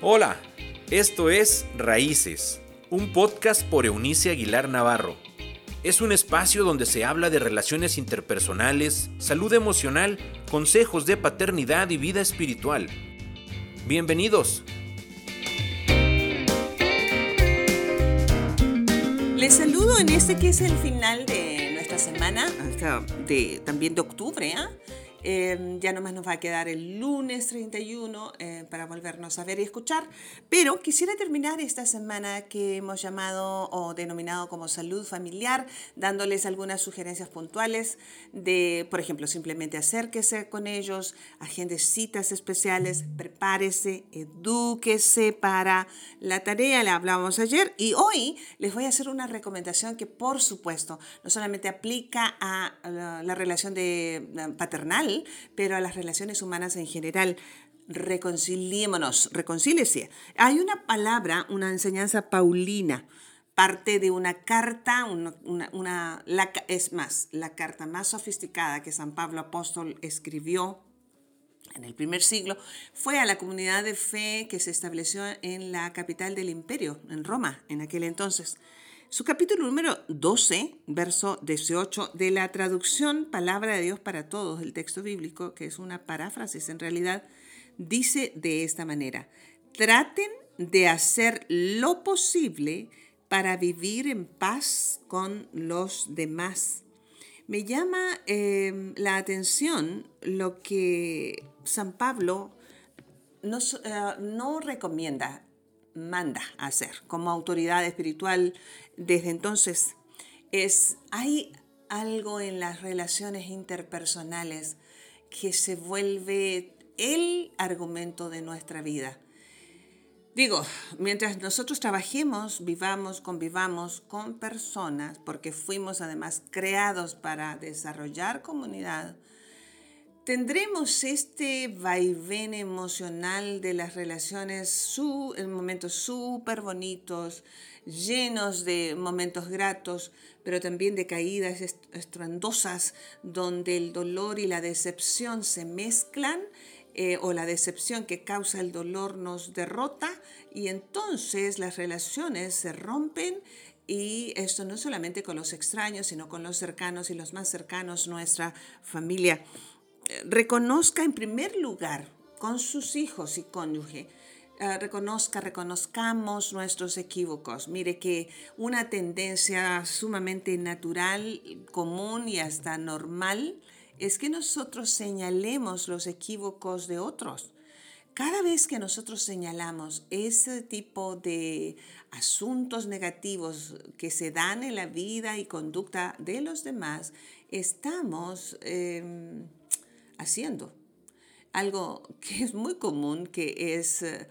Hola, esto es Raíces, un podcast por Eunice Aguilar Navarro. Es un espacio donde se habla de relaciones interpersonales, salud emocional, consejos de paternidad y vida espiritual. Bienvenidos. Les saludo en este que es el final de nuestra semana, también de octubre. ¿ah? Em, ya nomás nos va a quedar el lunes 31 eh, para volvernos a ver y escuchar. Pero quisiera terminar esta semana que hemos llamado o denominado como salud familiar, dándoles algunas sugerencias puntuales de, por ejemplo, simplemente acérquese con ellos, agende citas especiales, prepárese, edúquese para la tarea, le hablamos ayer y hoy les voy a hacer una recomendación que por supuesto no solamente aplica a la, la relación de paternal, pero a las relaciones humanas en general. Reconciliémonos, reconcíliese. Hay una palabra, una enseñanza paulina, parte de una carta, una, es más, la carta más sofisticada que San Pablo Apóstol escribió en el primer siglo, fue a la comunidad de fe que se estableció en la capital del imperio, en Roma, en aquel entonces. Su capítulo número 12, verso 18 de la traducción Palabra de Dios para Todos del texto bíblico, que es una paráfrasis en realidad, dice de esta manera, traten de hacer lo posible para vivir en paz con los demás. Me llama em, la atención lo que San Pablo eh, no recomienda manda a hacer como autoridad espiritual desde entonces es hay algo en las relaciones interpersonales que se vuelve el argumento de nuestra vida. Digo, mientras nosotros trabajemos, vivamos, convivamos con personas, porque fuimos además creados para desarrollar comunidad, tendremos este vaivén emocional de las relaciones en momentos súper bonitos, llenos de momentos gratos, pero también de caídas estruendosas donde el dolor y la decepción se mezclan eh, o la decepción que causa el dolor nos derrota y entonces las relaciones se rompen y esto no solamente con los extraños, sino con los cercanos y los más cercanos, nuestra familia reconozca en primer lugar con sus hijos y cónyuge, eh, reconozca, reconozcamos nuestros equívocos. Mire que una tendencia sumamente natural, común y hasta normal es que nosotros señalemos los equívocos de otros. Cada vez que nosotros señalamos ese tipo de asuntos negativos que se dan en la vida y conducta de los demás, estamos... Em, haciendo. Algo que es muy común, que es eh,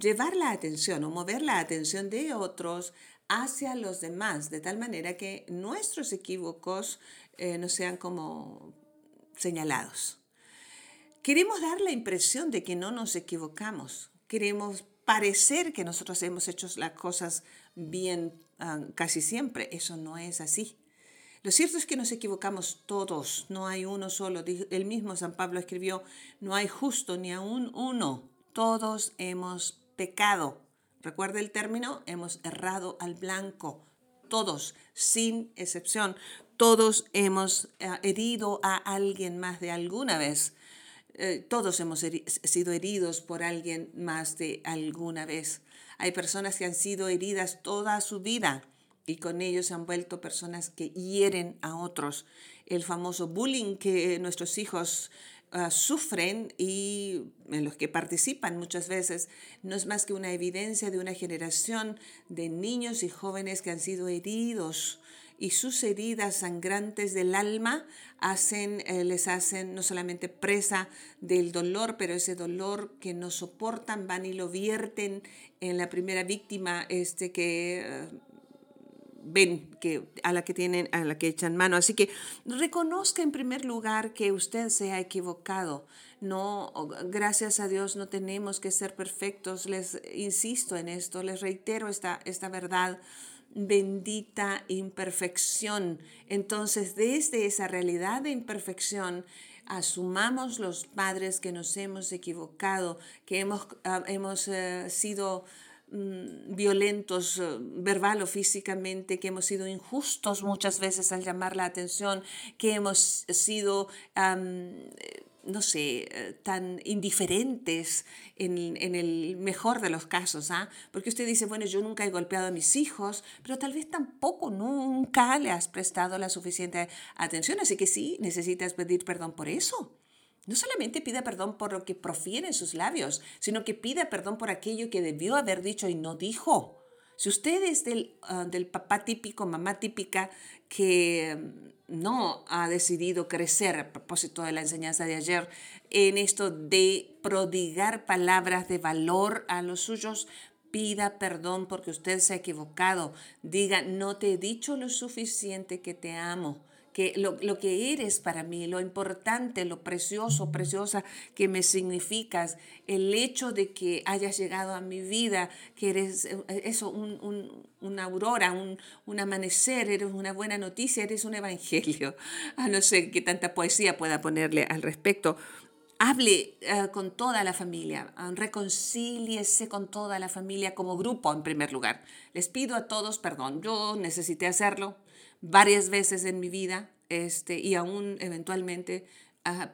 llevar la atención o mover la atención de otros hacia los demás, de tal manera que nuestros equívocos eh, no sean como señalados. Queremos dar la impresión de que no nos equivocamos. Queremos parecer que nosotros hemos hecho las cosas bien ah, casi siempre. Eso no es así. Lo cierto es que nos equivocamos todos, no hay uno solo. El mismo San Pablo escribió, no hay justo ni aún uno, todos hemos pecado. Recuerda el término, hemos errado al blanco, todos, sin excepción. Todos hemos eh, herido a alguien más de alguna vez. Eh, todos hemos sido heridos por alguien más de alguna vez. Hay personas que han sido heridas toda su vida y con ellos se han vuelto personas que hieren a otros. El famoso bullying que nuestros hijos ah, sufren y en los que participan muchas veces no es más que una evidencia de una generación de niños y jóvenes que han sido heridos y sus heridas sangrantes del alma hacen, eh, les hacen no solamente presa del dolor, pero ese dolor que no soportan van y lo vierten en la primera víctima este, que eh, ven que a la que tienen, a la que echan mano. Así que reconozca en primer lugar que usted se ha equivocado. No, gracias a Dios no tenemos que ser perfectos. Les insisto en esto, les reitero esta, esta verdad. bendita imperfección. Entonces, desde esa realidad de imperfección, asumamos los padres que nos hemos equivocado, que hemos, ah, hemos eh, sido violentos eh, verbal o físicamente, que hemos sido injustos muchas veces al llamar la atención, que hemos sido no sé, eh, tan indiferentes en, el mejor de los casos, ¿ah? Porque usted dice, bueno, yo nunca he golpeado a mis hijos, pero tal vez tampoco nunca le has prestado la suficiente atención, así que sí, necesitas pedir perdón por eso. No solamente pida perdón por lo que profiere en sus labios, sino que pida perdón por aquello que debió haber dicho y no dijo. Si usted es del, ah, del papá típico, mamá típica, que no ha decidido crecer a propósito de la enseñanza de ayer en esto de prodigar palabras de valor a los suyos, pida perdón porque usted se ha equivocado. Diga, no te he dicho lo suficiente que te amo que lo, lo, que eres para mí, lo importante, lo precioso, preciosa que me significas, el hecho de que hayas llegado a mi vida, que eres eh, eso, un, un, una aurora, un, un, amanecer, eres una buena noticia, eres un evangelio. A no ser que tanta poesía pueda ponerle al respecto. Hable uh, con toda la familia, uh, reconcíliese con toda la familia como grupo en primer lugar. Les pido a todos perdón, yo necesité hacerlo, varias veces en mi vida este, y aún eventualmente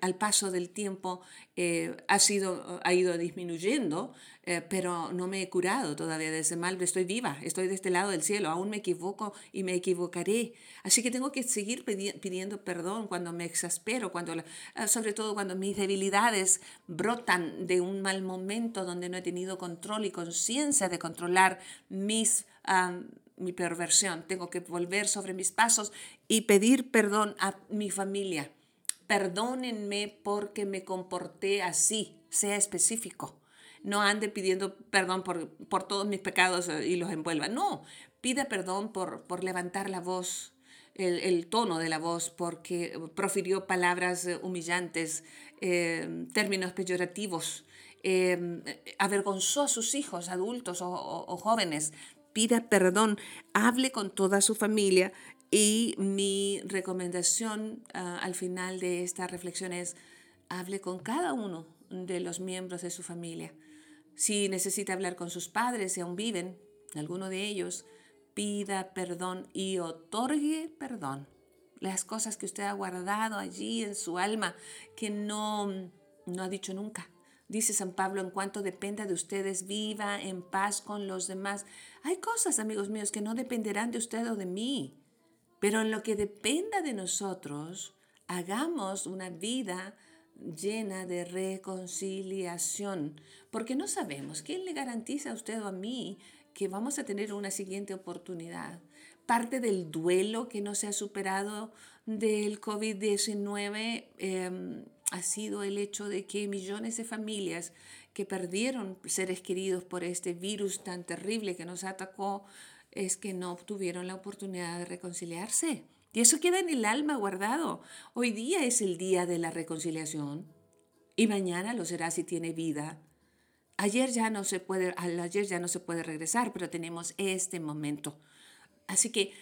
al paso del tiempo eh, ha, sido, ha ido disminuyendo, eh, pero no me he curado todavía de ese mal, estoy viva, estoy de este lado del cielo, aún me equivoco y me equivocaré. Así que tengo que seguir pidiendo perdón cuando me exaspero, cuando, ah, sobre todo cuando mis debilidades brotan de un mal momento donde no he tenido control y conciencia de controlar mis mi perversión. Tengo que volver sobre mis pasos y pedir perdón a mi familia. Perdónenme porque me comporté así, sea específico. No ande pidiendo perdón por, por todos mis pecados eh, y los envuelva. No, pida perdón por, por levantar la voz, el, el, tono de la voz, porque profirió palabras eh, humillantes, eh, términos peyorativos, avergonzó a sus hijos, adultos o, o jóvenes, pida perdón, hable con toda su familia y mi recomendación ah, al final de esta reflexión es, hable con cada uno de los miembros de su familia. Si necesita hablar con sus padres, si aún viven, alguno de ellos, pida perdón y otorgue perdón. Las cosas que usted ha guardado allí en su alma que no, no ha dicho nunca. Dice San Pablo, en cuanto dependa de ustedes, viva en paz con los demás. Hay cosas, amigos míos, que no dependerán de usted o de mí, pero en lo que dependa de nosotros, hagamos una vida llena de reconciliación, porque no sabemos quién le garantiza a usted o a mí que vamos a tener una siguiente oportunidad. Parte del duelo que no se ha superado del COVID-19 ha sido el hecho de que millones de familias que perdieron seres queridos por este virus tan terrible que nos atacó es que no obtuvieron la oportunidad de reconciliarse. Y eso queda en el alma guardado. Hoy día es el día de la reconciliación y mañana lo será si tiene vida. Ayer ya no se puede, ayer ya no se puede regresar, pero tenemos este momento. Así que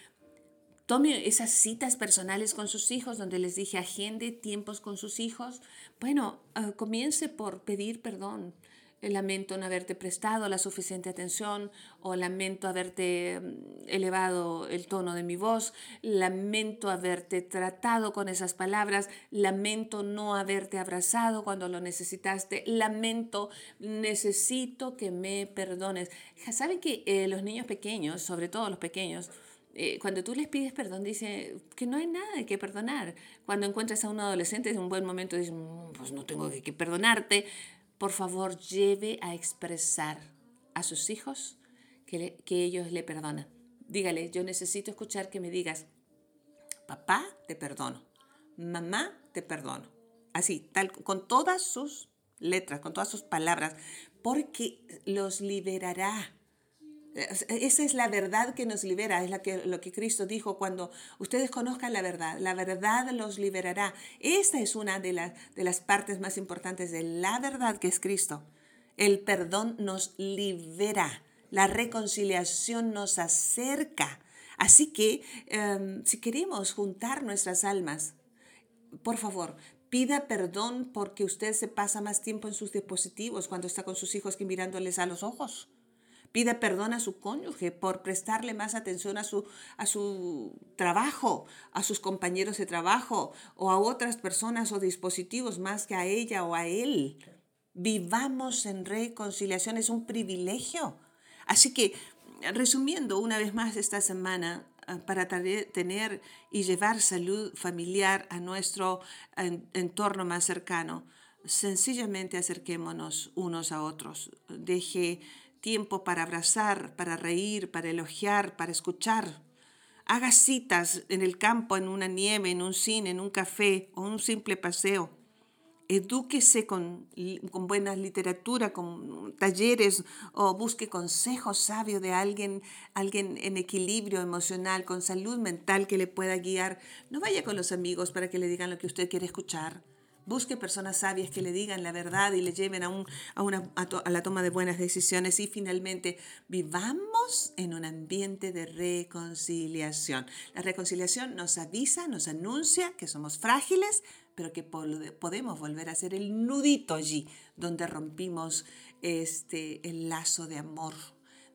Tome esas citas personales con sus hijos, donde les dije agende tiempos con sus hijos. Bueno, ah, comience por pedir perdón. Lamento no haberte prestado la suficiente atención o lamento haberte mm, elevado el tono de mi voz, lamento haberte tratado con esas palabras, lamento no haberte abrazado cuando lo necesitaste, lamento, necesito que me perdones. Saben que eh, los niños pequeños, sobre todo los pequeños, eh, cuando tú les pides perdón, dice que no hay nada que perdonar. Cuando encuentras a un adolescente en un buen momento, dice, mm, pues no tengo que, perdonarte. Por favor, lleve a expresar a sus hijos que, que ellos le perdonan. Dígale, yo necesito escuchar que me digas, papá, te perdono. Mamá, te perdono. Así, tal, con todas sus letras, con todas sus palabras, porque los liberará esa es la verdad que nos libera, es la que, lo que Cristo dijo cuando ustedes conozcan la verdad, la verdad los liberará. Esta es una de, de las partes más importantes de la verdad que es Cristo. El perdón nos libera, la reconciliación nos acerca Así que em, si queremos juntar nuestras almas, por favor, pida perdón porque usted se pasa más tiempo en sus dispositivos cuando está con sus hijos que mirándoles a los ojos. Pida perdón a su cónyuge por prestarle más atención a su, a su trabajo, a sus compañeros de trabajo o a otras personas o dispositivos más que a ella o a él. Vivamos en reconciliación, es un privilegio. Así que, resumiendo una vez más esta semana, ah, para tener y llevar salud familiar a nuestro entorno más cercano, sencillamente acerquémonos unos a otros. Deje tiempo para abrazar, para reír, para elogiar, para escuchar. Haga citas en el campo, en una nieve, en un cine, en un café o un simple paseo. Edúquese con, con buena literatura, con talleres o busque consejos sabios de alguien, alguien en equilibrio emocional, con salud mental que le pueda guiar. No vaya con los amigos para que le digan lo que usted quiere escuchar. Busque personas sabias que le digan la verdad y le lleven a, un, a, una, a, la toma de buenas decisiones. Y finalmente, vivamos en un ambiente de reconciliación. La reconciliación nos avisa, nos anuncia que somos frágiles, pero que podemos volver a ser el nudito allí donde rompimos este, el lazo de amor,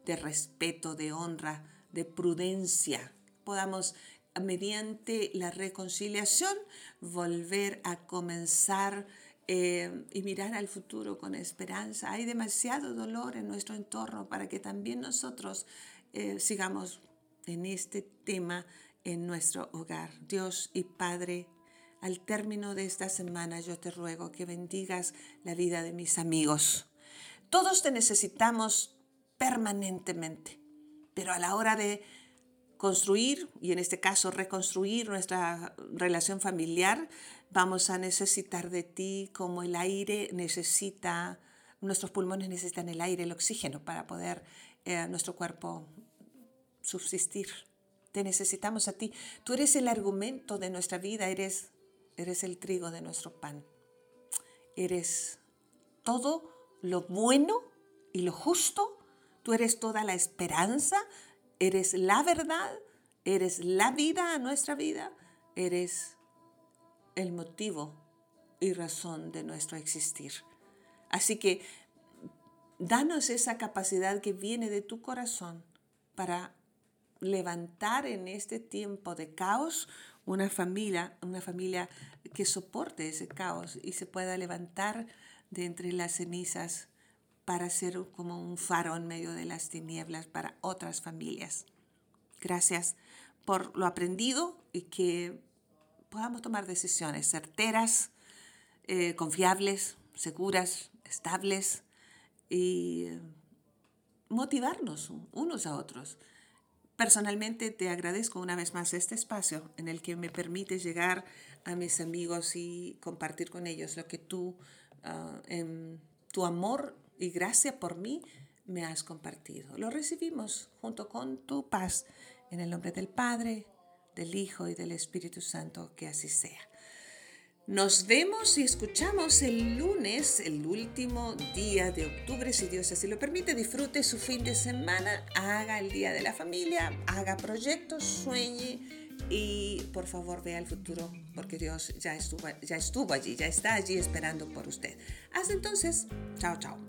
de respeto, de honra, de prudencia. Podamos mediante la reconciliación, volver a comenzar eh, y mirar al futuro con esperanza. Hay demasiado dolor en nuestro entorno para que también nosotros eh, sigamos en este tema en nuestro hogar. Dios y Padre, al término de esta semana yo te ruego que bendigas la vida de mis amigos. Todos te necesitamos permanentemente, pero a la hora de construir, y en este caso reconstruir nuestra relación familiar, vamos a necesitar de ti como el aire necesita, nuestros pulmones necesitan el aire, el oxígeno para poder eh, nuestro cuerpo subsistir. Te necesitamos a ti. Tú eres el argumento de nuestra vida, eres, eres el trigo de nuestro pan. Eres todo lo bueno y lo justo. Tú eres toda la esperanza, Eres la verdad, eres la vida a nuestra vida, eres el motivo y razón de nuestro existir. Así que danos esa capacidad que viene de tu corazón para levantar en este tiempo de caos una familia, una familia que soporte ese caos y se pueda levantar de entre las cenizas para ser como un faro en medio de las tinieblas para otras familias. Gracias por lo aprendido y que podamos tomar decisiones certeras, eh, confiables, seguras, estables y motivarnos unos a otros. Personalmente te agradezco una vez más este espacio en el que me permite llegar a mis amigos y compartir con ellos lo que tú, ah, en tu amor y gracia por mí me has compartido. Lo recibimos junto con tu paz en el nombre del Padre, del Hijo y del Espíritu Santo, que así sea. Nos vemos y escuchamos el lunes, el último día de octubre, si Dios así lo permite. Disfrute su fin de semana, haga el Día de la Familia, haga proyectos, sueñe y por favor vea el futuro porque Dios ya estuvo allí, ya está allí esperando por usted. Hasta entonces, chao, chao.